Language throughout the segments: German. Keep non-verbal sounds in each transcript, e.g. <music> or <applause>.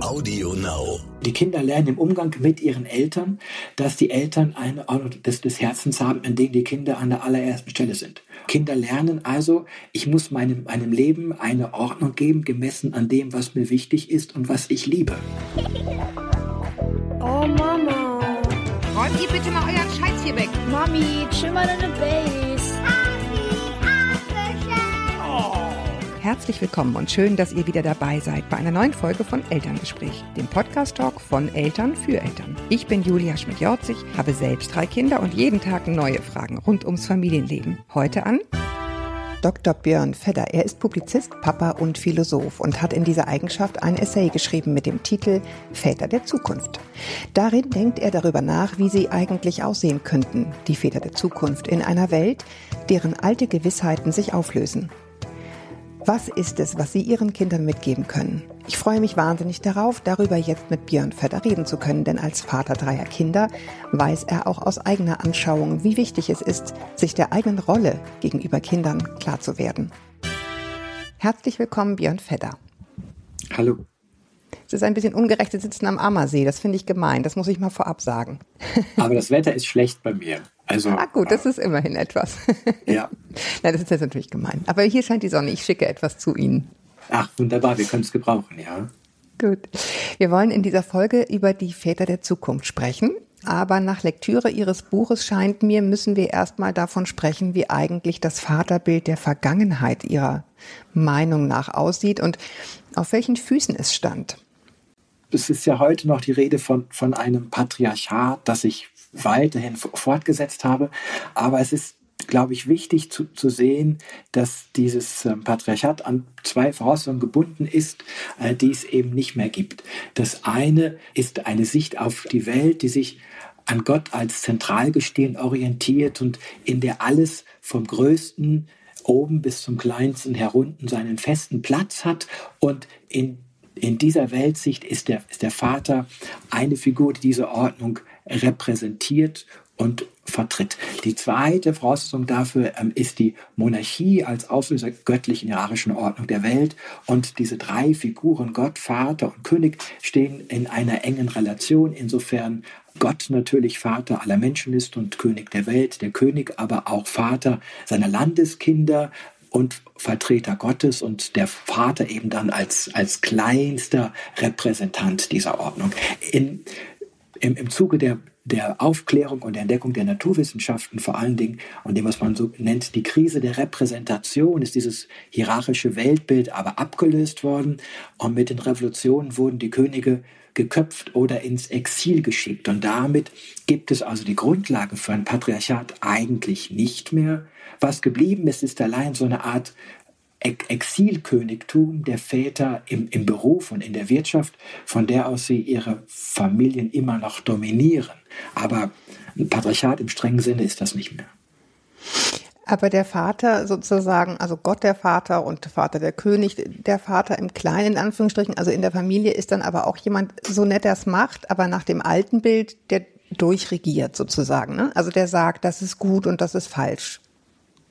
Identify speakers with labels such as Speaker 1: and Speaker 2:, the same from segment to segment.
Speaker 1: Audio Now.
Speaker 2: Die Kinder lernen im Umgang mit ihren Eltern, dass die Eltern eine Ordnung des, des Herzens haben, in denen die Kinder an der allerersten Stelle sind. Kinder lernen also, ich muss meinem, meinem Leben eine Ordnung geben, gemessen an dem, was mir wichtig ist und was ich liebe.
Speaker 3: Oh Mama.
Speaker 4: Räumt ihr bitte mal euren Scheiß hier weg.
Speaker 3: Mami, chill mal deine Base.
Speaker 4: Herzlich willkommen und schön, dass ihr wieder dabei seid bei einer neuen Folge von Elterngespräch, dem Podcast-Talk von Eltern für Eltern. Ich bin Julia Schmidt-Jorzig, habe selbst drei Kinder und jeden Tag neue Fragen rund ums Familienleben. Heute an Dr. Björn Fedder. Er ist Publizist, Papa und Philosoph und hat in dieser Eigenschaft ein Essay geschrieben mit dem Titel Väter der Zukunft. Darin denkt er darüber nach, wie sie eigentlich aussehen könnten, die Väter der Zukunft, in einer Welt, deren alte Gewissheiten sich auflösen. Was ist es, was Sie Ihren Kindern mitgeben können? Ich freue mich wahnsinnig darauf, darüber jetzt mit Björn Vetter reden zu können, denn als Vater dreier Kinder weiß er auch aus eigener Anschauung, wie wichtig es ist, sich der eigenen Rolle gegenüber Kindern klar zu werden. Herzlich willkommen, Björn Vetter.
Speaker 2: Hallo.
Speaker 4: Es ist ein bisschen ungerecht, Sie sitzen am Ammersee. Das finde ich gemein. Das muss ich mal vorab sagen.
Speaker 2: Aber das Wetter ist schlecht bei mir. Also,
Speaker 4: ah gut, das ist immerhin etwas. <laughs>
Speaker 2: Ja.
Speaker 4: Na, das ist jetzt natürlich gemein. Aber hier scheint die Sonne. Ich schicke etwas zu Ihnen.
Speaker 2: Ach, wunderbar. Wir können es gebrauchen, ja.
Speaker 4: Gut. Wir wollen in dieser Folge über die Väter der Zukunft sprechen. Aber nach Lektüre Ihres Buches scheint mir, müssen wir erstmal davon sprechen, wie eigentlich das Vaterbild der Vergangenheit Ihrer Meinung nach aussieht und auf welchen Füßen es stand
Speaker 2: es ist ja heute noch die Rede von, von einem Patriarchat, das sich weiterhin fortgesetzt habe. Aber es ist, glaube ich, wichtig zu, zu sehen, dass dieses ähm, Patriarchat an zwei Voraussetzungen gebunden ist, äh, die es eben nicht mehr gibt. Das eine ist eine Sicht auf die Welt, die sich an Gott als Zentralgestirn orientiert und in der alles vom Größten oben bis zum Kleinsten herunten seinen festen Platz hat und in in dieser Weltsicht ist der, ist der Vater eine Figur, die diese Ordnung repräsentiert und vertritt. Die zweite Voraussetzung dafür ähm, ist die Monarchie als Auslöser göttlichen hierarchischen Ordnung der Welt. Und diese drei Figuren, Gott, Vater und König, stehen in einer engen Relation. Insofern Gott natürlich Vater aller Menschen ist und König der Welt, der König aber auch Vater seiner Landeskinder, und Vertreter Gottes und der Vater eben dann als, als kleinster Repräsentant dieser Ordnung. In, im, Im Zuge der, der Aufklärung und der Entdeckung der Naturwissenschaften vor allen Dingen und dem, was man so nennt, die Krise der Repräsentation, ist dieses hierarchische Weltbild aber abgelöst worden und mit den Revolutionen wurden die Könige geköpft oder ins Exil geschickt. Und damit gibt es also die Grundlage für ein Patriarchat eigentlich nicht mehr. Was geblieben ist, ist allein so eine Art Exilkönigtum der Väter im, im Beruf und in der Wirtschaft, von der aus sie ihre Familien immer noch dominieren. Aber ein Patriarchat im strengen Sinne ist das nicht mehr.
Speaker 4: Aber der Vater sozusagen, also Gott der Vater und Vater der König, der Vater im Kleinen, in Anführungsstrichen, also in der Familie ist dann aber auch jemand, so nett er es macht, aber nach dem alten Bild, der durchregiert sozusagen. Ne? Also der sagt, das ist gut und das ist falsch.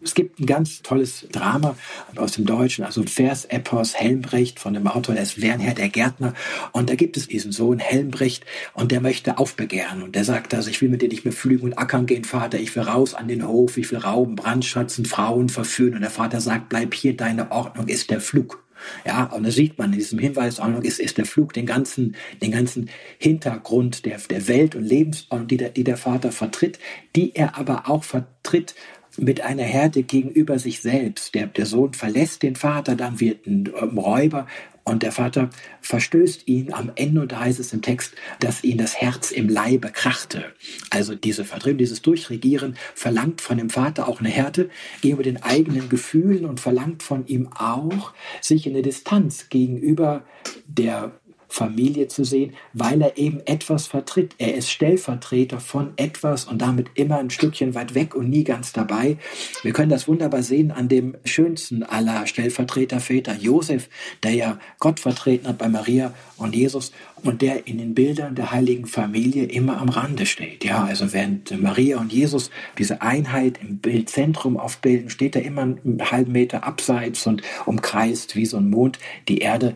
Speaker 2: Es gibt ein ganz tolles Drama aus dem Deutschen, also Vers-Epos Helmbrecht von dem Autor, der ist Wernher der Gärtner. Und da gibt es diesen Sohn Helmbrecht und der möchte aufbegehren. Und der sagt also, ich will mit dir nicht mehr pflügen und ackern gehen, Vater. Ich will raus an den Hof, ich will rauben, brandschatzen, Frauen verführen. Und der Vater sagt, bleib hier, deine Ordnung ist der Flug. Ja, und da sieht man in diesem Hinweis ist, ist der Flug den ganzen, den ganzen Hintergrund der, der Welt und Lebensordnung, die der, die der Vater vertritt, die er aber auch vertritt mit einer Härte gegenüber sich selbst. Der, der Sohn verlässt den Vater, dann wird ein Räuber und der Vater verstößt ihn am Ende, und da heißt es im Text, dass ihn das Herz im Leibe krachte. Also diese Vertreibung, dieses Durchregieren verlangt von dem Vater auch eine Härte gegenüber den eigenen Gefühlen und verlangt von ihm auch, sich in der Distanz gegenüber der Familie zu sehen, weil er eben etwas vertritt. Er ist Stellvertreter von etwas und damit immer ein Stückchen weit weg und nie ganz dabei. Wir können das wunderbar sehen an dem schönsten aller Stellvertreterväter, Josef, der ja Gott vertreten hat bei Maria und Jesus und der in den Bildern der heiligen Familie immer am Rande steht. Ja, also während Maria und Jesus diese Einheit im Bildzentrum aufbilden, steht er immer einen halben Meter abseits und umkreist wie so ein Mond die Erde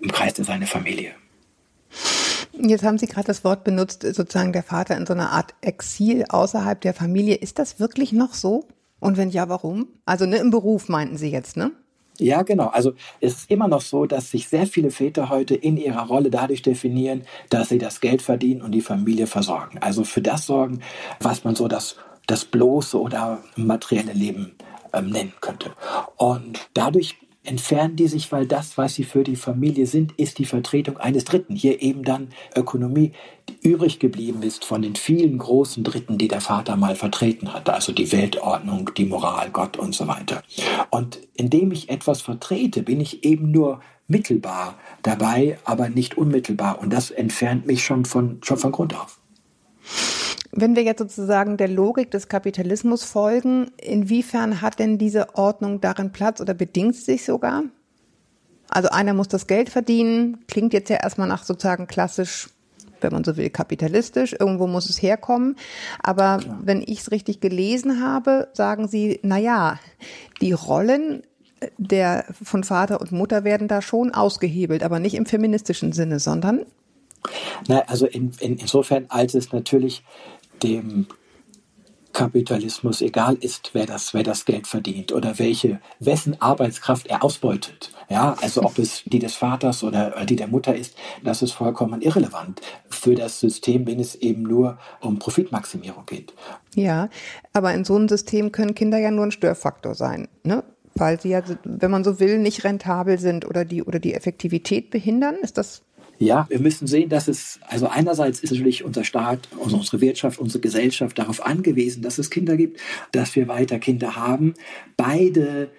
Speaker 2: umkreist er seine Familie.
Speaker 4: Jetzt haben Sie gerade das Wort benutzt, sozusagen der Vater in so einer Art Exil außerhalb der Familie. Ist das wirklich noch so? Und wenn ja, warum? Also ne, im Beruf meinten Sie jetzt, ne?
Speaker 2: Ja, genau. Also es ist immer noch so, dass sich sehr viele Väter heute in ihrer Rolle dadurch definieren, dass sie das Geld verdienen und die Familie versorgen. Also für das sorgen, was man so das, das bloße oder materielle Leben ähm, nennen könnte. Und dadurch entfernen die sich, weil das, was sie für die Familie sind, ist die Vertretung eines Dritten. Hier eben dann Ökonomie, die übrig geblieben ist von den vielen großen Dritten, die der Vater mal vertreten hat. Also die Weltordnung, die Moral, Gott und so weiter. Und indem ich etwas vertrete, bin ich eben nur mittelbar dabei, aber nicht unmittelbar. Und das entfernt mich schon von, schon von Grund auf.
Speaker 4: Wenn wir jetzt sozusagen der Logik des Kapitalismus folgen, inwiefern hat denn diese Ordnung darin Platz oder bedingt sie sich sogar? Also einer muss das Geld verdienen, klingt jetzt ja erstmal nach sozusagen klassisch, wenn man so will, kapitalistisch. Irgendwo muss es herkommen. Aber Klar. wenn ich es richtig gelesen habe, sagen Sie, na ja, die Rollen der von Vater und Mutter werden da schon ausgehebelt, aber nicht im feministischen Sinne, sondern
Speaker 2: na, also in, in, insofern, als es natürlich dem Kapitalismus egal ist, wer das, wer das Geld verdient oder welche, wessen Arbeitskraft er ausbeutet. Ja, also ob es die des Vaters oder die der Mutter ist, das ist vollkommen irrelevant für das System, wenn es eben nur um Profitmaximierung geht.
Speaker 4: Ja, aber in so einem System können Kinder ja nur ein Störfaktor sein, ne? Weil sie ja, wenn man so will, nicht rentabel sind oder die, oder die Effektivität behindern. Ist das
Speaker 2: ja, wir müssen sehen, dass es, also einerseits ist natürlich unser Staat, also unsere Wirtschaft, unsere Gesellschaft darauf angewiesen, dass es Kinder gibt, dass wir weiter Kinder haben. Beide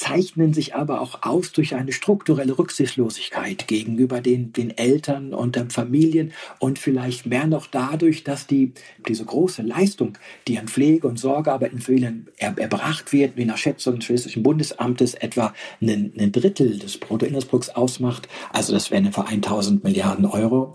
Speaker 2: zeichnen sich aber auch aus durch eine strukturelle Rücksichtslosigkeit gegenüber den, den Eltern und den Familien und vielleicht mehr noch dadurch, dass die, diese große Leistung, die an Pflege und Sorgearbeit in Familien er, erbracht wird, wie nach Schätzung des Schlesischen Bundesamtes etwa ein, ein Drittel des Bruttoinlandsprodukts ausmacht, also das wären etwa 1000 Milliarden Euro,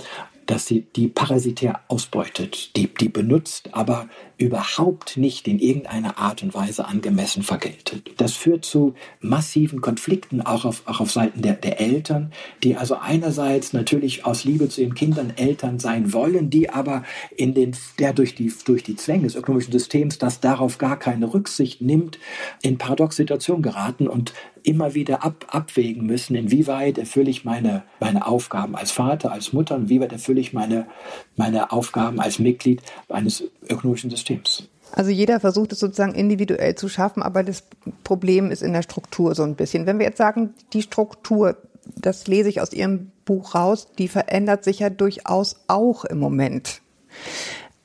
Speaker 2: dass sie die parasitär ausbeutet, die, die benutzt, aber überhaupt nicht in irgendeiner Art und Weise angemessen vergeltet. Das führt zu massiven Konflikten auch auf, auch auf Seiten der, der Eltern, die also einerseits natürlich aus Liebe zu ihren Kindern Eltern sein wollen, die aber in den, der durch die, durch die Zwänge des ökonomischen Systems, das darauf gar keine Rücksicht nimmt, in Paradox-Situationen geraten und immer wieder ab, abwägen müssen, inwieweit erfülle ich meine, meine Aufgaben als Vater, als Mutter, inwieweit erfülle ich meine, meine Aufgaben als Mitglied eines ökonomischen Systems.
Speaker 4: Also jeder versucht es sozusagen individuell zu schaffen, aber das Problem ist in der Struktur so ein bisschen. Wenn wir jetzt sagen, die Struktur, das lese ich aus Ihrem Buch raus, die verändert sich ja durchaus auch im Moment.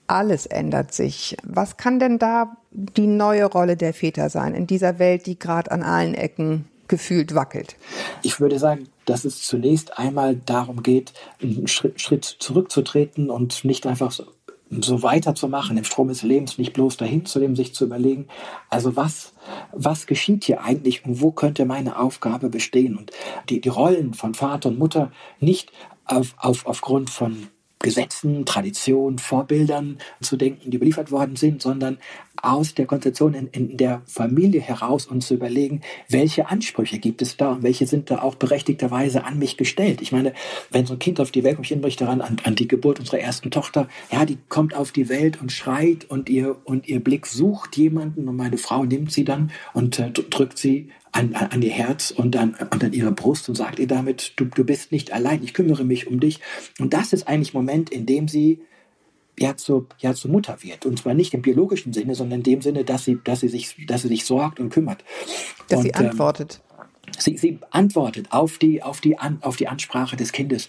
Speaker 4: Alles ändert sich. Was kann denn da die neue Rolle der Väter sein in dieser Welt, die gerade an allen Ecken gefühlt wackelt?
Speaker 2: Ich würde sagen, dass es zunächst einmal darum geht, einen Schritt, zurückzutreten und nicht einfach so, so weiterzumachen, im Strom des Lebens nicht bloß dahin zu leben, sich zu überlegen, also was, was geschieht hier eigentlich und wo könnte meine Aufgabe bestehen? Und die, die Rollen von Vater und Mutter nicht auf, auf, aufgrund von Gesetzen, Traditionen, Vorbildern zu denken, die überliefert worden sind, sondern aus der Konzeption in, in, der Familie heraus und zu überlegen, welche Ansprüche gibt es da und welche sind da auch berechtigterweise an mich gestellt. Ich meine, wenn so ein Kind auf die Welt kommt, ich erinnere mich daran an, an die Geburt unserer ersten Tochter, ja, die kommt auf die Welt und schreit und ihr, und ihr Blick sucht jemanden und meine Frau nimmt sie dann und äh, drückt sie an, an, ihr Herz und an, an ihre Brust und sagt ihr damit, du, du bist nicht allein, ich kümmere mich um dich. Und das ist eigentlich Moment, in dem sie ja zur, ja zur Mutter wird. Und zwar nicht im biologischen Sinne, sondern in dem Sinne, dass sie, dass sie, sich, dass sie sich sorgt und kümmert.
Speaker 4: Dass
Speaker 2: und,
Speaker 4: sie antwortet.
Speaker 2: Ähm, Sie, sie, antwortet auf die, auf, die An, auf die Ansprache des Kindes.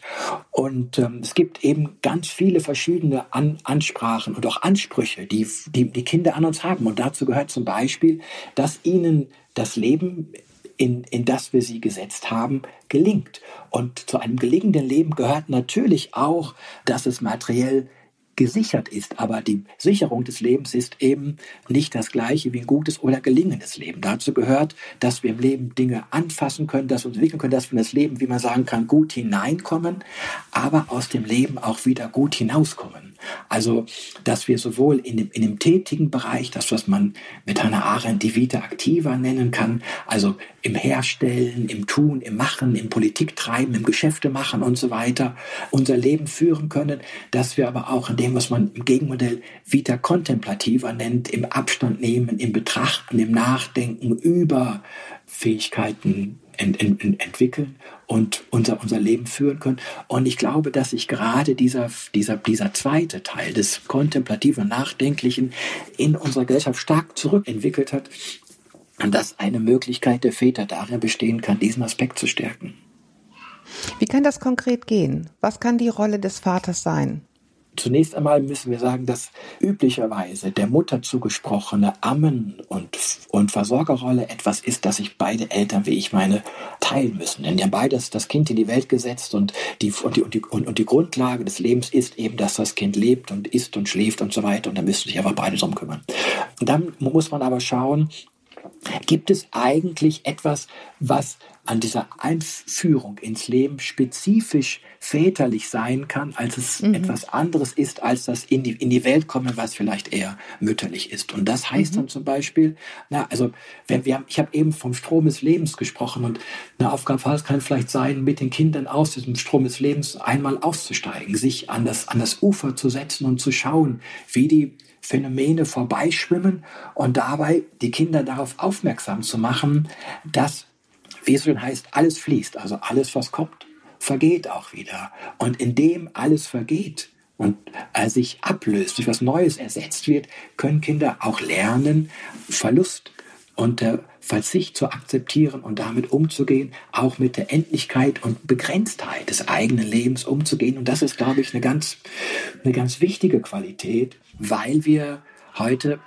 Speaker 2: Und ähm, es gibt eben ganz viele verschiedene An Ansprachen und auch Ansprüche, die, die die Kinder an uns haben. Und dazu gehört zum Beispiel, dass ihnen das Leben, in, in das wir sie gesetzt haben, gelingt. Und zu einem gelingenden Leben gehört natürlich auch, dass es materiell gesichert ist. Aber die Sicherung des Lebens ist eben nicht das gleiche wie ein gutes oder gelingendes Leben. Dazu gehört, dass wir im Leben Dinge anfassen können, dass wir uns entwickeln können, dass wir in das Leben, wie man sagen kann, gut hineinkommen, aber aus dem Leben auch wieder gut hinauskommen. Also, dass wir sowohl in dem, in dem tätigen Bereich, das, was man mit Hannah Arendt die Vita Activa nennen kann, also im Herstellen, im Tun, im Machen, im Politiktreiben, im Geschäfte machen und so weiter, unser Leben führen können, dass wir aber auch in dem, was man im Gegenmodell Vita Contemplativa nennt, im Abstand nehmen, im Betrachten, im Nachdenken über Fähigkeiten ent, ent, entwickeln und unser, unser Leben führen können. Und ich glaube, dass sich gerade dieser, dieser, dieser zweite Teil des kontemplativen, nachdenklichen in unserer Gesellschaft stark zurückentwickelt hat und dass eine Möglichkeit der Väter darin bestehen kann, diesen Aspekt zu stärken.
Speaker 4: Wie kann das konkret gehen? Was kann die Rolle des Vaters sein?
Speaker 2: Zunächst einmal müssen wir sagen, dass üblicherweise der Mutter zugesprochene Ammen- und, und Versorgerrolle etwas ist, das sich beide Eltern, wie ich meine, teilen müssen. Denn haben beides das Kind in die Welt gesetzt und die, und die, und die, und, und die Grundlage des Lebens ist eben, dass das Kind lebt und isst und schläft und so weiter. Und da müssen sich einfach beide drum kümmern. Dann muss man aber schauen, Gibt es eigentlich etwas, was an dieser Einführung ins Leben spezifisch väterlich sein kann, als es mhm. etwas anderes ist, als das in die, in die Welt kommen, was vielleicht eher mütterlich ist. Und das heißt mhm. dann zum Beispiel, na, also, wenn wir, ich habe eben vom Strom des Lebens gesprochen und eine Aufgabe kann vielleicht sein, mit den Kindern aus diesem Strom des Lebens einmal auszusteigen, sich an das, an das Ufer zu setzen und zu schauen, wie die Phänomene vorbeischwimmen und dabei die Kinder darauf aufmerksam zu machen, dass, wie es schon heißt, alles fließt. Also alles, was kommt, vergeht auch wieder. Und indem alles vergeht und äh, sich ablöst, durch was Neues ersetzt wird, können Kinder auch lernen, Verlust und der Verzicht zu akzeptieren und damit umzugehen, auch mit der Endlichkeit und Begrenztheit des eigenen Lebens umzugehen. Und das ist, glaube ich, eine ganz, eine ganz wichtige Qualität, weil wir heute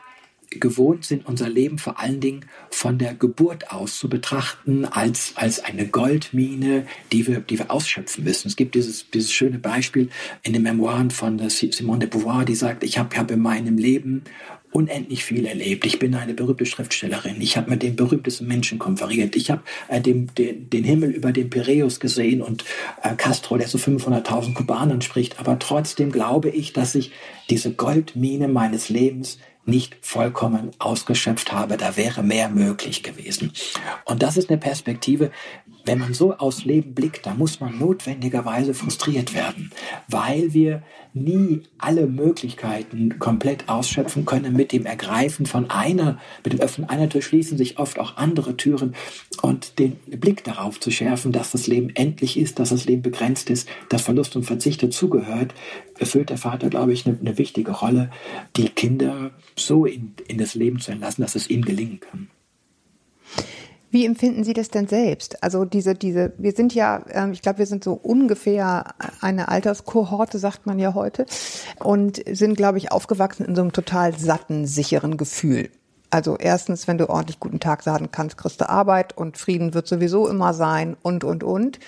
Speaker 2: gewohnt sind, unser Leben vor allen Dingen von der Geburt aus zu betrachten als, als eine Goldmine, die wir, die wir ausschöpfen müssen. Es gibt dieses, dieses schöne Beispiel in den Memoiren von Simone de Beauvoir, die sagt, ich habe hab in meinem Leben unendlich viel erlebt. Ich bin eine berühmte Schriftstellerin. Ich habe mit den berühmtesten Menschen konferiert. Ich habe äh, den, den, den Himmel über den Piräus gesehen und äh, Castro, der zu 500.000 Kubanern spricht. Aber trotzdem glaube ich, dass ich diese Goldmine meines Lebens nicht vollkommen ausgeschöpft habe. Da wäre mehr möglich gewesen. Und das ist eine Perspektive, wenn man so aufs Leben blickt, da muss man notwendigerweise frustriert werden, weil wir nie alle Möglichkeiten komplett ausschöpfen können. Mit dem Ergreifen von einer, mit dem Öffnen einer Tür schließen sich oft auch andere Türen und den Blick darauf zu schärfen, dass das Leben endlich ist, dass das Leben begrenzt ist, dass Verlust und Verzicht dazugehört, erfüllt der Vater, glaube ich, eine, eine wichtige Rolle, die Kinder so in, in das Leben zu entlassen, dass es ihnen gelingen kann.
Speaker 4: Wie empfinden Sie das denn selbst? Also diese, diese, wir sind ja, ähm, ich glaube, wir sind so ungefähr eine Alterskohorte, sagt man ja heute, und sind, glaube ich, aufgewachsen in so einem total satten, sicheren Gefühl. Also erstens, wenn du ordentlich guten Tag sagen kannst, kriegst du Arbeit und Frieden wird sowieso immer sein und, und, und.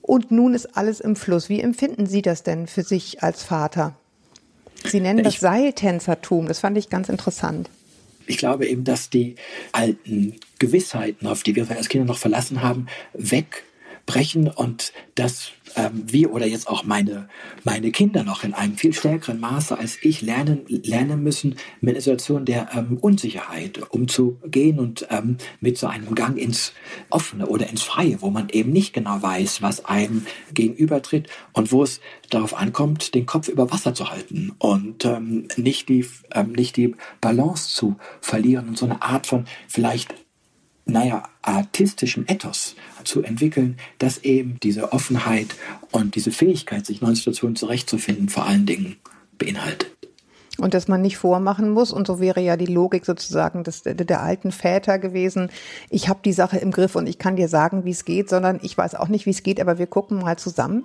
Speaker 4: Und nun ist alles im Fluss. Wie empfinden Sie das denn für sich als Vater? Sie nennen das Seiltänzertum. Das fand ich ganz interessant
Speaker 2: ich glaube eben, dass die alten Gewissheiten, auf die wir als Kinder noch verlassen haben, wegbrechen und dass ähm, wir oder jetzt auch meine, meine Kinder noch in einem viel stärkeren Maße als ich lernen, lernen müssen, mit einer Situation der ähm, Unsicherheit umzugehen und ähm, mit so einem Gang ins Offene oder ins Freie, wo man eben nicht genau weiß, was einem gegenübertritt und wo es darauf ankommt, den Kopf über Wasser zu halten und ähm, nicht, die, ähm, nicht die Balance zu verlieren und so eine Art von vielleicht naja, artistischem Ethos zu entwickeln, dass eben diese Offenheit und diese Fähigkeit, sich neuen Situationen zurechtzufinden, vor allen Dingen beinhaltet.
Speaker 4: Und dass man nicht vormachen muss, und so wäre ja die Logik sozusagen des, der, der alten Väter gewesen, ich habe die Sache im Griff und ich kann dir sagen, wie es geht, sondern ich weiß auch nicht, wie es geht, aber wir gucken mal zusammen.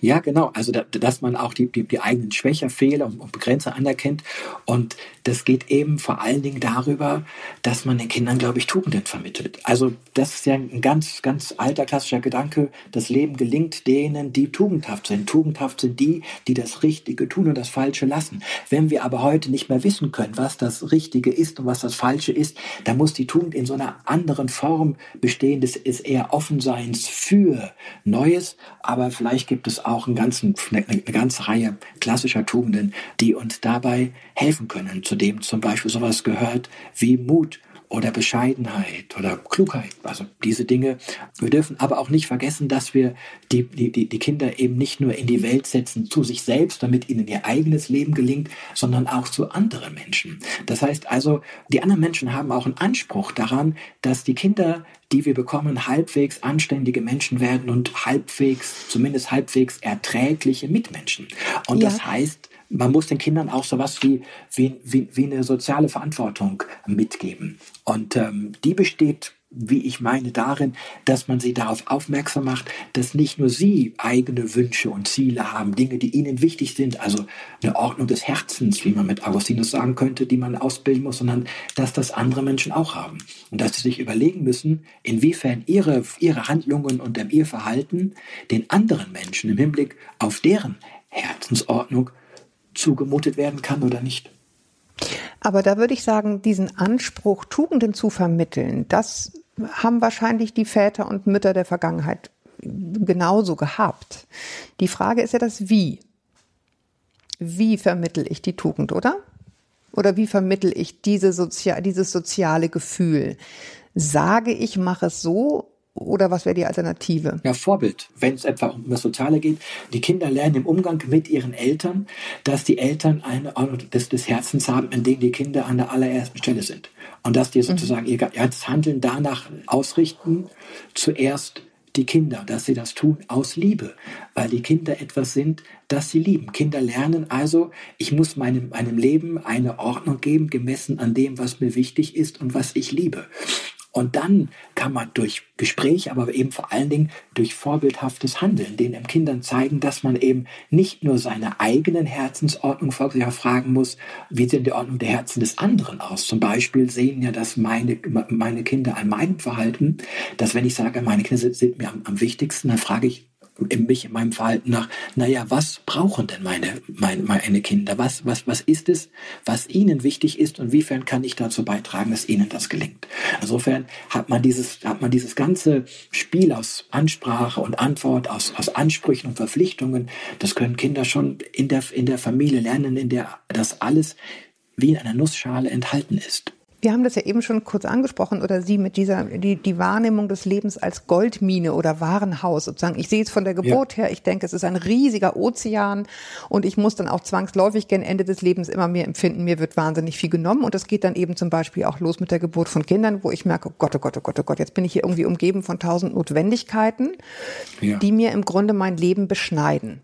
Speaker 2: Ja, genau. Also, da, dass man auch die, die, die eigenen Schwäche, Fehler und, und Begrenzer anerkennt. Und das geht eben vor allen Dingen darüber, dass man den Kindern, glaube ich, Tugenden vermittelt. Also, das ist ja ein ganz, ganz alter klassischer Gedanke. Das Leben gelingt denen, die tugendhaft sind. Tugendhaft sind die, die das Richtige tun und das Falsche lassen. Wenn wir aber heute nicht mehr wissen können, was das Richtige ist und was das Falsche ist, dann muss die Tugend in so einer anderen Form bestehen des ist eher Offenseins für Neues. Aber vielleicht gibt es auch einen ganzen, eine, eine ganze Reihe klassischer Tugenden, die uns dabei helfen können. Zu dem zum Beispiel sowas gehört wie Mut oder Bescheidenheit oder Klugheit. Also diese Dinge. Wir dürfen aber auch nicht vergessen, dass wir die, die, die Kinder eben nicht nur in die Welt setzen zu sich selbst, damit ihnen ihr eigenes Leben gelingt, sondern auch zu anderen Menschen. Das heißt also, die anderen Menschen haben auch einen Anspruch daran, dass die Kinder die wir bekommen, halbwegs anständige Menschen werden und halbwegs, zumindest halbwegs erträgliche Mitmenschen. Und ja. das heißt, man muss den Kindern auch sowas wie, wie, wie, wie eine soziale Verantwortung mitgeben. Und ähm, die besteht wie ich meine, darin, dass man sie darauf aufmerksam macht, dass nicht nur sie eigene Wünsche und Ziele haben, Dinge, die ihnen wichtig sind, also eine Ordnung des Herzens, wie man mit Augustinus sagen könnte, die man ausbilden muss, sondern dass das andere Menschen auch haben. Und dass sie sich überlegen müssen, inwiefern ihre, ihre Handlungen und ihr Verhalten den anderen Menschen im Hinblick auf deren Herzensordnung zugemutet werden kann oder nicht.
Speaker 4: Aber da würde ich sagen, diesen Anspruch, Tugenden zu vermitteln, das haben wahrscheinlich die Väter und Mütter der Vergangenheit genauso gehabt. Die Frage ist ja das Wie. Wie vermittel ich die Tugend, oder? Oder wie vermittel ich diese Sozi dieses soziale Gefühl? Sage ich, mache es so oder was wäre die Alternative?
Speaker 2: Ja, Vorbild. Wenn es etwa um das Soziale geht, die Kinder lernen im Umgang mit ihren Eltern, dass die Eltern eine Ordnung des, des Herzens haben, in dem die Kinder an der allerersten Stelle sind. Und dass die mhm. sozusagen mhm. ihr ganzes Handeln danach ausrichten, zuerst die Kinder, dass sie das tun aus Liebe, weil die Kinder etwas sind, das sie lieben. Kinder lernen also, ich muss meinem, meinem Leben eine Ordnung geben, gemessen an dem, was mir wichtig ist und was ich liebe. Und dann kann man durch Gespräch, aber eben vor allen Dingen durch vorbildhaftes Handeln den Kindern zeigen, dass man eben nicht nur seine eigenen Herzensordnung fragen muss, wie sieht die Ordnung der Herzen des anderen aus? Zum Beispiel sehen ja, dass meine, meine Kinder an meinem Verhalten, dass wenn ich sage, meine Kinder sind, mir am, am wichtigsten, dann frage ich, in mich, in meinem Verhalten nach, naja, was brauchen denn meine, meine, meine Kinder? Was, was, was ist es, was ihnen wichtig ist und wiefern kann ich dazu beitragen, dass ihnen das gelingt? Insofern hat man dieses, hat man dieses ganze Spiel aus Ansprache und Antwort, aus, aus Ansprüchen und Verpflichtungen, das können Kinder schon in der, in der Familie lernen, in der das alles wie in einer Nussschale enthalten ist.
Speaker 4: Wir haben das ja eben schon kurz angesprochen oder Sie mit dieser, die, die Wahrnehmung des Lebens als Goldmine oder Warenhaus sozusagen. Ich sehe es von der Geburt ja. her. Ich denke, es ist ein riesiger Ozean und ich muss dann auch zwangsläufig gegen Ende des Lebens immer mehr empfinden. Mir wird wahnsinnig viel genommen und das geht dann eben zum Beispiel auch los mit der Geburt von Kindern, wo ich merke, oh Gott, oh Gott, oh Gott, oh Gott, jetzt bin ich hier irgendwie umgeben von tausend Notwendigkeiten, ja. die mir im Grunde mein Leben beschneiden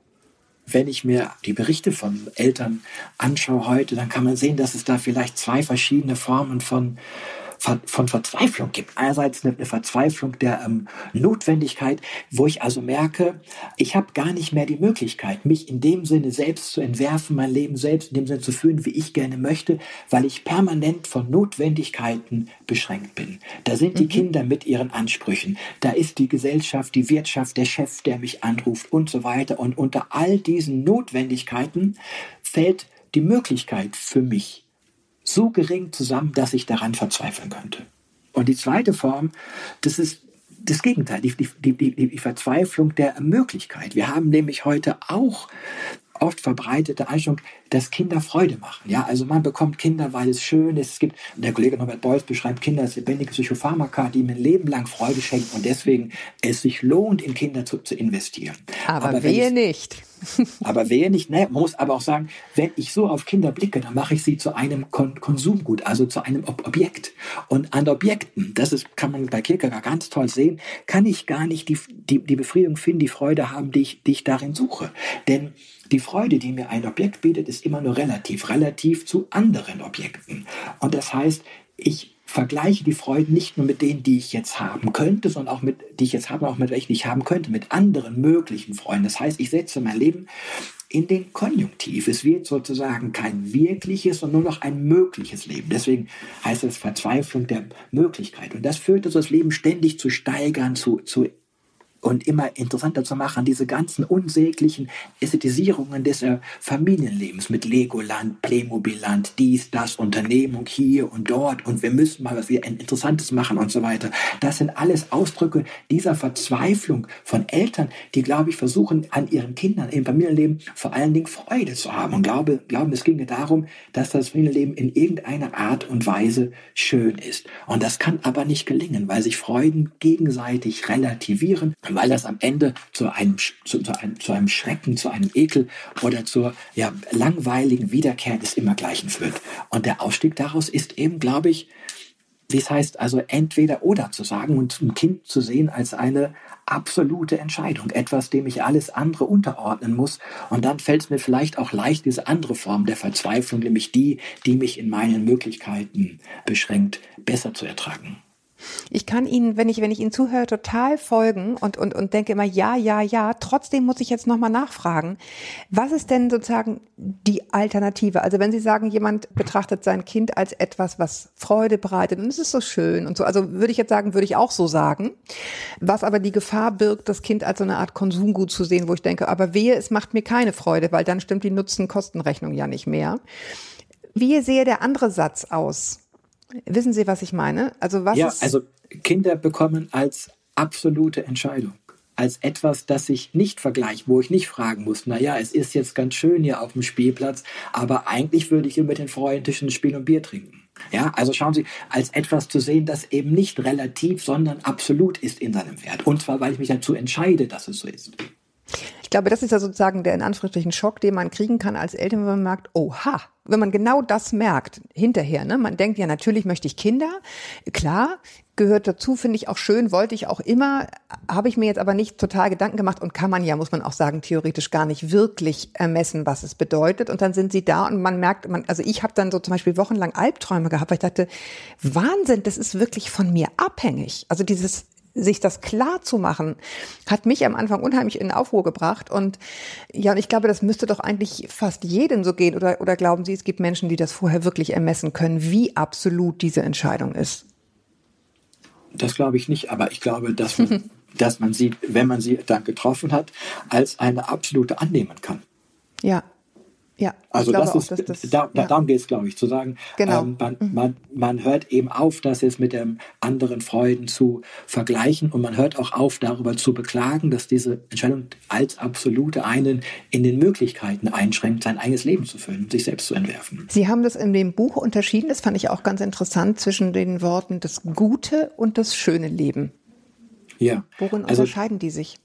Speaker 2: wenn ich mir die Berichte von Eltern anschaue heute, dann kann man sehen, dass es da vielleicht zwei verschiedene Formen von von Verzweiflung gibt. Einerseits eine, Verzweiflung der ähm, Notwendigkeit, wo ich also merke, ich habe gar nicht mehr die Möglichkeit, mich in dem Sinne selbst zu entwerfen, mein Leben selbst in dem Sinne zu führen, wie ich gerne möchte, weil ich permanent von Notwendigkeiten beschränkt bin. Da sind die mhm. Kinder mit ihren Ansprüchen, da ist die Gesellschaft, die Wirtschaft, der Chef, der mich anruft und so weiter. Und unter all diesen Notwendigkeiten fällt die Möglichkeit für mich, so gering zusammen, dass ich daran verzweifeln könnte. Und die zweite Form, das ist das Gegenteil, die, die, die, die Verzweiflung der Möglichkeit. Wir haben nämlich heute auch oft verbreitete Einstellung, dass Kinder Freude machen. Ja, also man bekommt Kinder, weil es schön ist. Es gibt, der Kollege Norbert Beuys beschreibt Kinder als lebendige Psychopharmaka, die ihm ein Leben lang Freude schenken und deswegen es sich lohnt, in Kinder zu, zu investieren.
Speaker 4: Aber, aber wehe nicht. <laughs>
Speaker 2: aber wehe nicht. Naja, man muss aber auch sagen, wenn ich so auf Kinder blicke, dann mache ich sie zu einem Kon Konsumgut, also zu einem Ob Objekt. Und an Objekten, das ist, kann man bei Kierkegaard ganz toll sehen, kann ich gar nicht die, die, die Befriedigung finden, die Freude haben, die ich, die ich darin suche. Denn die Freude, die mir ein Objekt bietet, ist immer nur relativ, relativ zu anderen Objekten. Und das heißt, ich vergleiche die Freude nicht nur mit denen, die ich jetzt haben könnte, sondern auch mit, die ich jetzt habe, auch mit welchen ich haben könnte, mit anderen möglichen Freunden. Das heißt, ich setze mein Leben in den Konjunktiv. Es wird sozusagen kein wirkliches, sondern nur noch ein mögliches Leben. Deswegen heißt es Verzweiflung der Möglichkeit. Und das führt dazu, das Leben ständig zu steigern, zu, zu und immer interessanter zu machen, diese ganzen unsäglichen Ästhetisierungen des äh, Familienlebens mit Legoland, Playmobilland, dies, das, Unternehmung hier und dort und wir müssen mal was Interessantes machen und so weiter. Das sind alles Ausdrücke dieser Verzweiflung von Eltern, die, glaube ich, versuchen, an ihren Kindern im Familienleben vor allen Dingen Freude zu haben und glaube, glauben, es ginge darum, dass das Familienleben in irgendeiner Art und Weise schön ist. Und das kann aber nicht gelingen, weil sich Freuden gegenseitig relativieren, weil das am Ende zu einem, zu, zu einem, zu einem Schrecken, zu einem Ekel oder zur ja, langweiligen Wiederkehr des Immergleichen führt. Und der Ausstieg daraus ist eben, glaube ich, wie es heißt, also entweder oder zu sagen und ein Kind zu sehen als eine absolute Entscheidung, etwas, dem ich alles andere unterordnen muss. Und dann fällt es mir vielleicht auch leicht, diese andere Form der Verzweiflung, nämlich die, die mich in meinen Möglichkeiten beschränkt, besser zu ertragen.
Speaker 4: Ich kann Ihnen, wenn ich, wenn ich Ihnen zuhöre, total folgen und, und, und denke immer, ja, ja, ja. Trotzdem muss ich jetzt nochmal nachfragen. Was ist denn sozusagen die Alternative? Also wenn Sie sagen, jemand betrachtet sein Kind als etwas, was Freude bereitet und es ist so schön und so. Also würde ich jetzt sagen, würde ich auch so sagen. Was aber die Gefahr birgt, das Kind als so eine Art Konsumgut zu sehen, wo ich denke, aber wehe, es macht mir keine Freude, weil dann stimmt die Nutzen-Kostenrechnung ja nicht mehr. Wie sehe der andere Satz aus? Wissen Sie, was ich meine?
Speaker 2: Also was ja, also Kinder bekommen als absolute Entscheidung als etwas, das ich nicht vergleiche, wo ich nicht fragen muss, naja, es ist jetzt ganz schön hier auf dem Spielplatz, aber eigentlich würde ich hier mit den Freunden Spiel und Bier trinken. Ja, also schauen Sie, als etwas zu sehen, das eben nicht relativ, sondern absolut ist in seinem Wert. Und zwar, weil ich mich dazu entscheide, dass es so ist.
Speaker 4: Ich glaube, das ist ja sozusagen der in Anführungsstrichen Schock, den man kriegen kann als Eltern, wenn man merkt, oha, wenn man genau das merkt, hinterher, ne? Man denkt ja, natürlich möchte ich Kinder. Klar, gehört dazu, finde ich auch schön, wollte ich auch immer, habe ich mir jetzt aber nicht total Gedanken gemacht und kann man ja, muss man auch sagen, theoretisch gar nicht wirklich ermessen, was es bedeutet. Und dann sind sie da und man merkt, man, also ich habe dann so zum Beispiel wochenlang Albträume gehabt, weil ich dachte, Wahnsinn, das ist wirklich von mir abhängig. Also dieses sich das klar zu machen, hat mich am Anfang unheimlich in Aufruhr gebracht. Und ja, und ich glaube, das müsste doch eigentlich fast jedem so gehen. Oder, oder glauben Sie, es gibt Menschen, die das vorher wirklich ermessen können, wie absolut diese Entscheidung ist?
Speaker 2: Das glaube ich nicht, aber ich glaube, dass man, <laughs> dass man sie, wenn man sie dann getroffen hat, als eine absolute annehmen kann.
Speaker 4: Ja, ja,
Speaker 2: also das ist, auch, das, da, ja. darum geht es, glaube ich, zu sagen, genau. ähm, man, mhm. man, man hört eben auf, das jetzt mit dem anderen Freuden zu vergleichen und man hört auch auf, darüber zu beklagen, dass diese Entscheidung als absolute einen in den Möglichkeiten einschränkt, sein eigenes Leben zu füllen, sich selbst zu entwerfen.
Speaker 4: Sie haben das in dem Buch unterschieden, das fand ich auch ganz interessant, zwischen den Worten das gute und das schöne Leben.
Speaker 2: Ja.
Speaker 4: Worin also, unterscheiden die sich?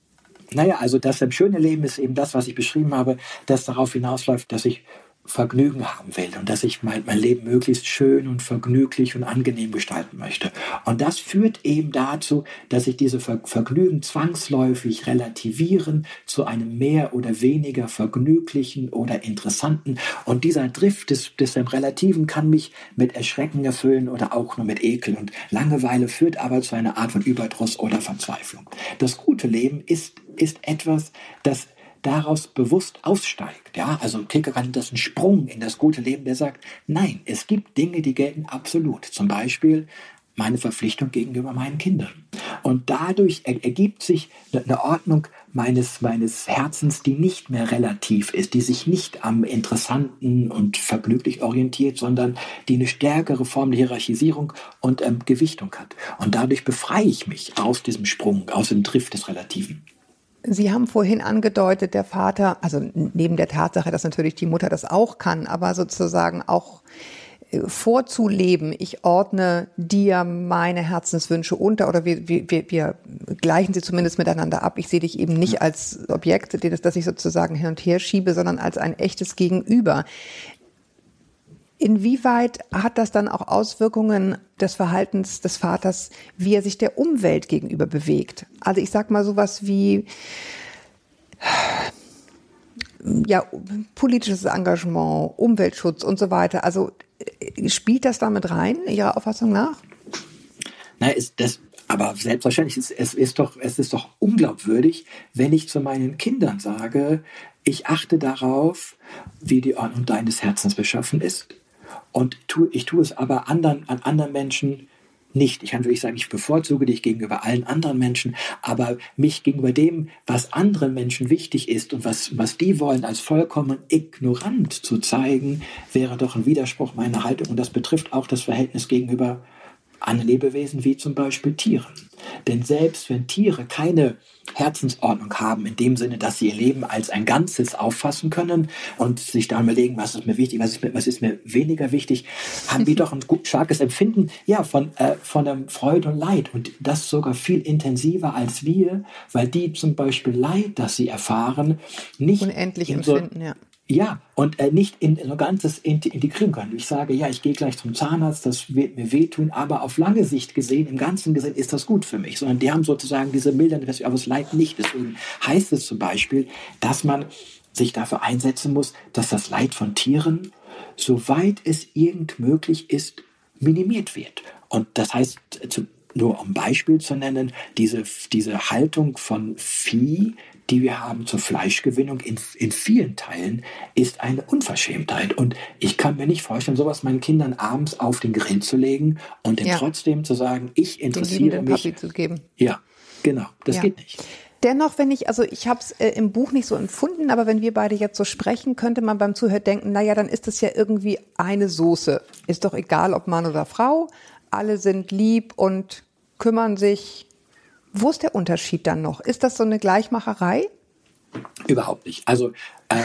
Speaker 2: Naja, also das schöne Leben ist eben das, was ich beschrieben habe, das darauf hinausläuft, dass ich Vergnügen haben will und dass ich mein, mein Leben möglichst schön und vergnüglich und angenehm gestalten möchte. Und das führt eben dazu, dass ich diese Ver Vergnügen zwangsläufig relativieren zu einem mehr oder weniger vergnüglichen oder interessanten. Und dieser Drift des, des Relativen kann mich mit Erschrecken erfüllen oder auch nur mit Ekel. Und Langeweile führt aber zu einer Art von Überdruss oder Verzweiflung. Das gute Leben ist, ist etwas, das daraus bewusst aussteigt. Ja, also Kierkegaard das einen Sprung in das gute Leben, der sagt, nein, es gibt Dinge, die gelten absolut. Zum Beispiel meine Verpflichtung gegenüber meinen Kindern. Und dadurch ergibt sich eine Ordnung meines, meines Herzens, die nicht mehr relativ ist, die sich nicht am Interessanten und vergnüglich orientiert, sondern die eine stärkere Form der Hierarchisierung und ähm, Gewichtung hat. Und dadurch befreie ich mich aus diesem Sprung, aus dem Drift des Relativen.
Speaker 4: Sie haben vorhin angedeutet, der Vater, also neben der Tatsache, dass natürlich die Mutter das auch kann, aber sozusagen auch äh, vorzuleben, ich ordne dir meine Herzenswünsche unter oder wir, wir, wir gleichen sie zumindest miteinander ab. Ich sehe dich eben nicht als Objekt, das ich sozusagen hin und her schiebe, sondern als ein echtes Gegenüber. Inwieweit hat das dann auch Auswirkungen des Verhaltens des Vaters, wie er sich der Umwelt gegenüber bewegt? Also ich sag mal sowas wie ja, politisches Engagement, Umweltschutz und so weiter. Also äh, spielt das damit rein, Ihrer Auffassung nach?
Speaker 2: Nein, ist das, aber selbstverständlich, ist, es, ist doch, es ist doch unglaubwürdig, wenn ich zu meinen Kindern sage, ich achte darauf, wie die Ordnung deines Herzens beschaffen ist und tu, ich tue es aber anderen, an anderen Menschen nicht. Ich kann wirklich sagen, ich bevorzuge dich gegenüber allen anderen Menschen, aber mich gegenüber dem, was anderen Menschen wichtig ist und was, was die wollen, als vollkommen ignorant zu zeigen, wäre doch ein Widerspruch meiner Haltung. Und das betrifft auch das Verhältnis gegenüber an Lebewesen wie zum Beispiel Tieren. Denn selbst wenn Tiere keine Herzensordnung haben, in dem Sinne, dass sie ihr Leben als ein Ganzes auffassen können und sich dann überlegen, was ist mir wichtig, was ist mir, was ist mir weniger wichtig, haben die <laughs> doch ein gut, starkes Empfinden ja, von, äh, von einem Freude und Leid. Und das sogar viel intensiver als wir, weil die zum Beispiel Leid, das sie erfahren, nicht
Speaker 4: unendlich empfinden, so, ja
Speaker 2: ja, und äh, nicht in, so ganzes integrieren können. Ich sage, ja, ich gehe gleich zum Zahnarzt, das wird mir wehtun, aber auf lange Sicht gesehen, im Ganzen gesehen, ist das gut für mich. Sondern die haben sozusagen diese mildernde Perspektive, aber es leid nicht. Deswegen heißt es zum Beispiel, dass man sich dafür einsetzen muss, dass das Leid von Tieren, soweit es irgend möglich ist, minimiert wird. Und das heißt, nur um Beispiel zu nennen, diese, diese Haltung von Vieh, die wir haben zur Fleischgewinnung in, in vielen Teilen, ist eine Unverschämtheit. Und ich kann mir nicht vorstellen, sowas meinen Kindern abends auf den Grill zu legen und dann ja. trotzdem zu sagen, ich interessiere den mich.
Speaker 4: Papi zu geben.
Speaker 2: Ja, genau, das ja. geht nicht.
Speaker 4: Dennoch, wenn ich, also ich habe es äh, im Buch nicht so empfunden, aber wenn wir beide jetzt so sprechen, könnte man beim Zuhören denken, naja, dann ist das ja irgendwie eine Soße. Ist doch egal, ob Mann oder Frau. Alle sind lieb und kümmern sich wo ist der Unterschied dann noch? Ist das so eine Gleichmacherei?
Speaker 2: Überhaupt nicht. Also äh,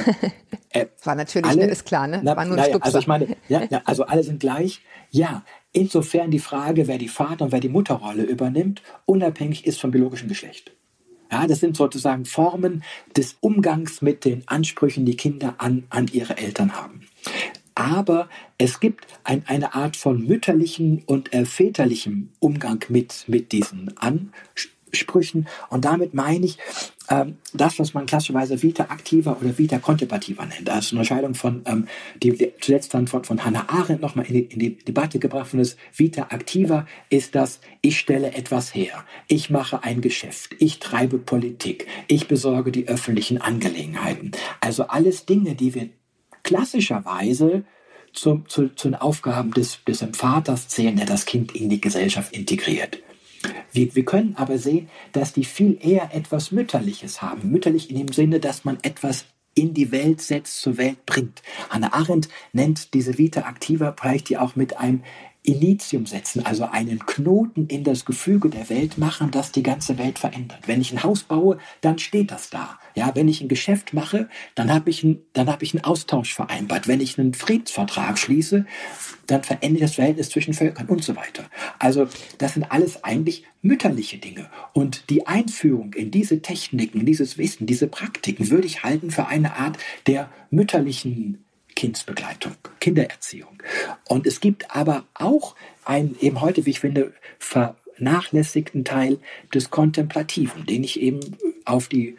Speaker 2: <laughs>
Speaker 4: äh, war natürlich, alle, ne, ist klar, ne?
Speaker 2: Na, war nur naja, also ich meine, ja, ja, also alle sind gleich. Ja, insofern die Frage, wer die Vater- und wer die Mutterrolle übernimmt, unabhängig ist vom biologischen Geschlecht. Ja, das sind sozusagen Formen des Umgangs mit den Ansprüchen, die Kinder an, an ihre Eltern haben. Aber es gibt ein, eine Art von mütterlichen und äh, väterlichem Umgang mit, mit diesen Ansprüchen Sprüchen. Und damit meine ich ähm, das, was man klassischerweise Vita aktiver oder Vita kontemplativer nennt. Also eine Unterscheidung von, ähm, die zuletzt dann von, von Hannah Arendt nochmal in die, in die Debatte gebracht von ist, Vita aktiver ist das, ich stelle etwas her, ich mache ein Geschäft, ich treibe Politik, ich besorge die öffentlichen Angelegenheiten. Also alles Dinge, die wir klassischerweise zum, zu, zu den Aufgaben des, des Vaters zählen, der das Kind in die Gesellschaft integriert. Wir, wir können aber sehen, dass die viel eher etwas Mütterliches haben. Mütterlich in dem Sinne, dass man etwas in die Welt setzt, zur Welt bringt. Hannah Arendt nennt diese Vita Activa vielleicht die auch mit einem Initium setzen, also einen Knoten in das Gefüge der Welt machen, das die ganze Welt verändert. Wenn ich ein Haus baue, dann steht das da. Ja, wenn ich ein Geschäft mache, dann habe ich, ein, habe ich einen Austausch vereinbart. Wenn ich einen Friedensvertrag schließe, dann verändert das Verhältnis zwischen Völkern und so weiter. Also das sind alles eigentlich mütterliche Dinge. Und die Einführung in diese Techniken, dieses Wissen, diese Praktiken würde ich halten für eine Art der mütterlichen Kindsbegleitung, Kindererziehung. Und es gibt aber auch einen eben heute, wie ich finde, vernachlässigten Teil des Kontemplativen, den ich eben auf die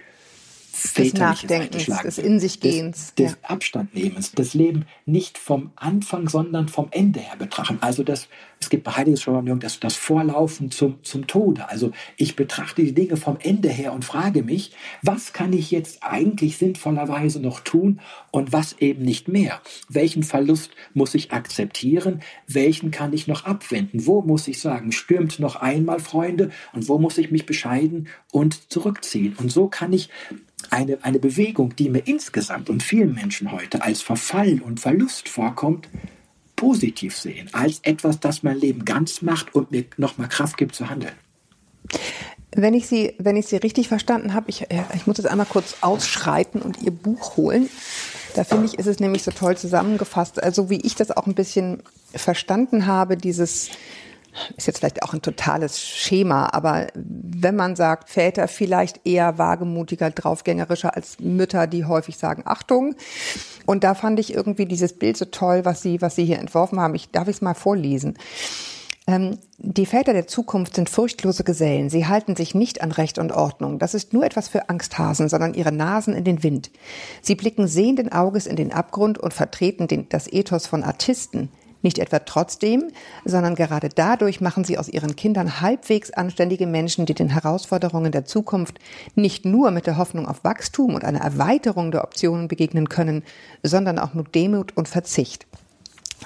Speaker 4: des Nachdenkens, des In sich Gehens,
Speaker 2: des, des ja. Abstandnehmens, das Leben nicht vom Anfang, sondern vom Ende her betrachten. Also das, es gibt bei Heiliges das, das Vorlaufen zum, zum Tode. Also ich betrachte die Dinge vom Ende her und frage mich, was kann ich jetzt eigentlich sinnvollerweise noch tun und was eben nicht mehr? Welchen Verlust muss ich akzeptieren? Welchen kann ich noch abwenden? Wo muss ich sagen, stürmt noch einmal, Freunde? Und wo muss ich mich bescheiden und zurückziehen? Und so kann ich eine, eine Bewegung, die mir insgesamt und vielen Menschen heute als Verfall und Verlust vorkommt, positiv sehen, als etwas, das mein Leben ganz macht und mir nochmal Kraft gibt zu handeln.
Speaker 4: Wenn ich Sie, wenn ich Sie richtig verstanden habe, ich, äh, ich muss jetzt einmal kurz ausschreiten und Ihr Buch holen. Da finde ich, ist es nämlich so toll zusammengefasst. Also wie ich das auch ein bisschen verstanden habe, dieses ist jetzt vielleicht auch ein totales Schema, aber wenn man sagt, Väter vielleicht eher wagemutiger, draufgängerischer als Mütter, die häufig sagen, Achtung. Und da fand ich irgendwie dieses Bild so toll, was Sie, was Sie hier entworfen haben. Ich darf es mal vorlesen. Ähm, die Väter der Zukunft sind furchtlose Gesellen. Sie halten sich nicht an Recht und Ordnung. Das ist nur etwas für Angsthasen, sondern ihre Nasen in den Wind. Sie blicken sehenden Auges in den Abgrund und vertreten den, das Ethos von Artisten. Nicht etwa trotzdem, sondern gerade dadurch machen sie aus ihren Kindern halbwegs anständige Menschen, die den Herausforderungen der Zukunft nicht nur mit der Hoffnung auf Wachstum und eine Erweiterung der Optionen begegnen können, sondern auch mit Demut und Verzicht.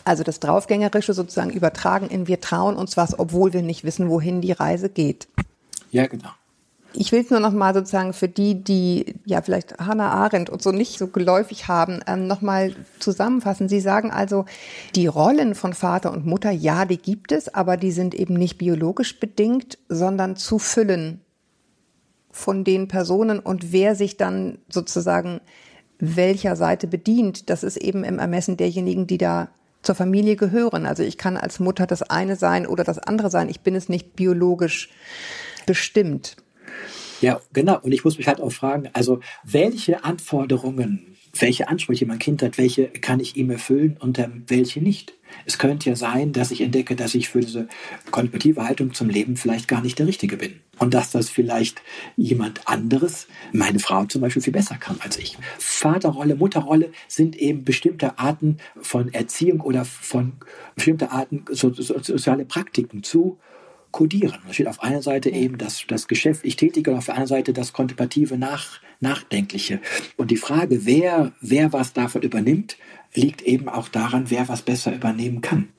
Speaker 4: Also das Draufgängerische sozusagen übertragen in wir trauen uns was, obwohl wir nicht wissen, wohin die Reise geht.
Speaker 2: Ja, genau.
Speaker 4: Ich will es nur noch mal sozusagen für die, die ja vielleicht Hannah Arendt und so nicht so geläufig haben, ähm, noch mal zusammenfassen. Sie sagen also, die Rollen von Vater und Mutter, ja, die gibt es, aber die sind eben nicht biologisch bedingt, sondern zu füllen von den Personen und wer sich dann sozusagen welcher Seite bedient, das ist eben im Ermessen derjenigen, die da zur Familie gehören. Also ich kann als Mutter das eine sein oder das andere sein. Ich bin es nicht biologisch bestimmt.
Speaker 2: Ja, genau. Und ich muss mich halt auch fragen, also welche Anforderungen, welche Ansprüche mein Kind hat, welche kann ich ihm erfüllen und ähm, welche nicht? Es könnte ja sein, dass ich entdecke, dass ich für diese kontemplative Haltung zum Leben vielleicht gar nicht der Richtige bin. Und dass das vielleicht jemand anderes, meine Frau zum Beispiel, viel besser kann als ich. Vaterrolle, Mutterrolle sind eben bestimmte Arten von Erziehung oder von bestimmte Arten so, so, soziale Praktiken zu kodieren. Da steht auf einer Seite eben das, das geschäftlich Tätige und auf der anderen Seite das kontemplative Nach, Nachdenkliche. Und die Frage, wer, wer was davon übernimmt, liegt eben auch daran, wer was besser übernehmen kann.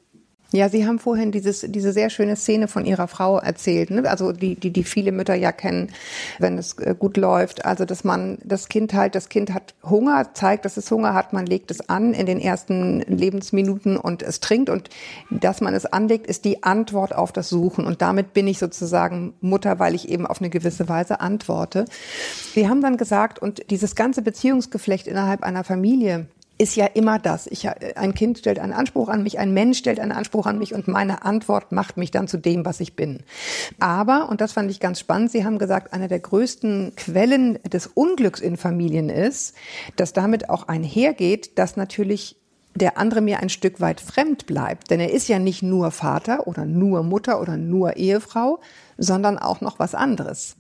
Speaker 4: Ja, Sie haben vorhin dieses, diese sehr schöne Szene von Ihrer Frau erzählt, ne? also die, die, die viele Mütter ja kennen, wenn es äh, gut läuft. Also, dass man das Kind halt, das Kind hat Hunger, zeigt, dass es Hunger hat, man legt es an in den ersten Lebensminuten und es trinkt und dass man es anlegt, ist die Antwort auf das Suchen und damit bin ich sozusagen Mutter, weil ich eben auf eine gewisse Weise antworte. Sie haben dann gesagt, und dieses ganze Beziehungsgeflecht innerhalb einer Familie, ist ja immer das. Ich, ein Kind stellt einen Anspruch an mich, ein Mensch stellt einen Anspruch an mich und meine Antwort macht mich dann zu dem, was ich bin. Aber, und das fand ich ganz spannend, Sie haben gesagt, eine der größten Quellen des Unglücks in Familien ist, dass damit auch einhergeht, dass natürlich der andere mir ein Stück weit fremd bleibt. Denn er ist ja nicht nur Vater oder nur Mutter oder nur Ehefrau, sondern auch noch was anderes.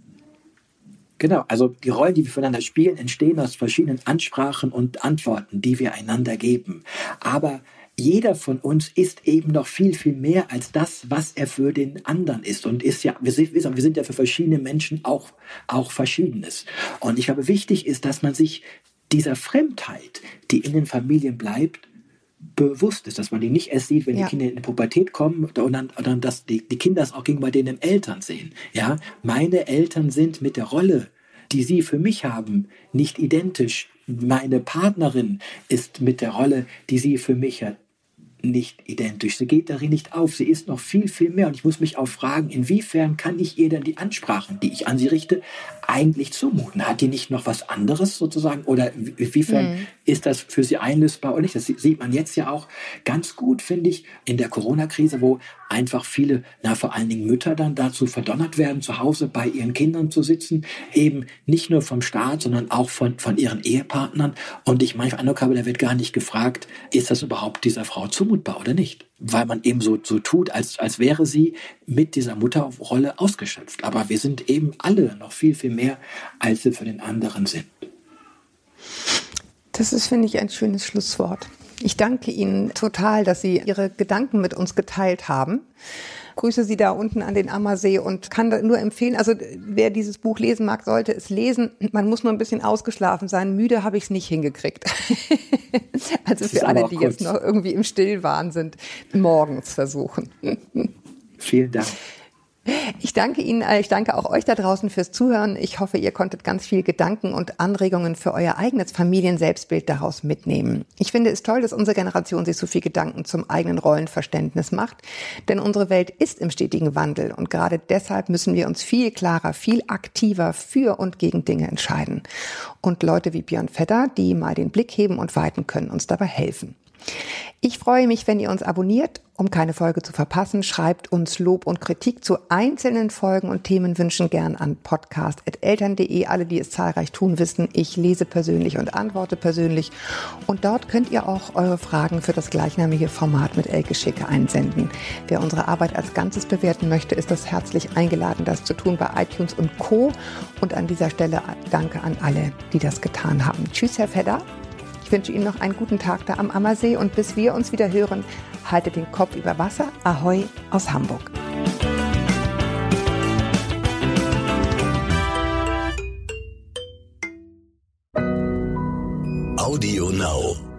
Speaker 2: Genau, also die Rollen, die wir voneinander spielen, entstehen aus verschiedenen Ansprachen und Antworten, die wir einander geben. Aber jeder von uns ist eben noch viel, viel mehr als das, was er für den anderen ist. Und ist ja, wir sind, wir sind ja für verschiedene Menschen auch, auch Verschiedenes. Und ich glaube, wichtig ist, dass man sich dieser Fremdheit, die in den Familien bleibt, bewusst ist, dass man die nicht erst sieht, wenn ja. die Kinder in die Pubertät kommen und dann, und dann dass die, die Kinder es auch gegenüber den Eltern sehen. Ja, meine Eltern sind mit der Rolle, die sie für mich haben, nicht identisch. Meine Partnerin ist mit der Rolle, die sie für mich hat, nicht identisch. Sie geht darin nicht auf. Sie ist noch viel, viel mehr. Und ich muss mich auch fragen, inwiefern kann ich ihr denn die Ansprachen, die ich an sie richte, eigentlich zumuten? Hat die nicht noch was anderes sozusagen? Oder inwiefern mhm. ist das für sie einlösbar oder nicht? Das sieht man jetzt ja auch ganz gut, finde ich, in der Corona-Krise, wo einfach viele, na, vor allen Dingen Mütter dann dazu verdonnert werden, zu Hause bei ihren Kindern zu sitzen, eben nicht nur vom Staat, sondern auch von, von ihren Ehepartnern. Und ich manchmal Eindruck habe, da wird gar nicht gefragt, ist das überhaupt dieser Frau zumutbar oder nicht? Weil man eben so, so tut, als, als wäre sie mit dieser Mutterrolle ausgeschöpft. Aber wir sind eben alle noch viel, viel mehr, als wir für den anderen sind.
Speaker 4: Das ist, finde ich, ein schönes Schlusswort. Ich danke Ihnen total, dass Sie Ihre Gedanken mit uns geteilt haben. Grüße Sie da unten an den Ammersee und kann nur empfehlen, also wer dieses Buch lesen mag, sollte es lesen. Man muss nur ein bisschen ausgeschlafen sein. Müde habe ich es nicht hingekriegt. <laughs> also für alle, die jetzt noch irgendwie im Stillwahn sind, morgens versuchen. <laughs>
Speaker 2: Vielen Dank.
Speaker 4: Ich danke Ihnen, äh, ich danke auch euch da draußen fürs Zuhören. Ich hoffe, ihr konntet ganz viel Gedanken und Anregungen für euer eigenes Familienselbstbild daraus mitnehmen. Ich finde es toll, dass unsere Generation sich so viel Gedanken zum eigenen Rollenverständnis macht, denn unsere Welt ist im stetigen Wandel und gerade deshalb müssen wir uns viel klarer, viel aktiver für und gegen Dinge entscheiden. Und Leute wie Björn Vetter, die mal den Blick heben und weiten, können uns dabei helfen. Ich freue mich, wenn ihr uns abonniert, um keine Folge zu verpassen. Schreibt uns Lob und Kritik zu einzelnen Folgen und Themenwünschen gern an podcast.eltern.de. Alle, die es zahlreich tun, wissen, ich lese persönlich und antworte persönlich. Und dort könnt ihr auch eure Fragen für das gleichnamige Format mit Elke Schicke einsenden. Wer unsere Arbeit als Ganzes bewerten möchte, ist das herzlich eingeladen, das zu tun bei iTunes und Co. Und an dieser Stelle danke an alle, die das getan haben. Tschüss, Herr Fedder. Ich wünsche Ihnen noch einen guten Tag da am Ammersee und bis wir uns wieder hören, haltet den Kopf über Wasser. Ahoi aus Hamburg.
Speaker 1: Audio Now.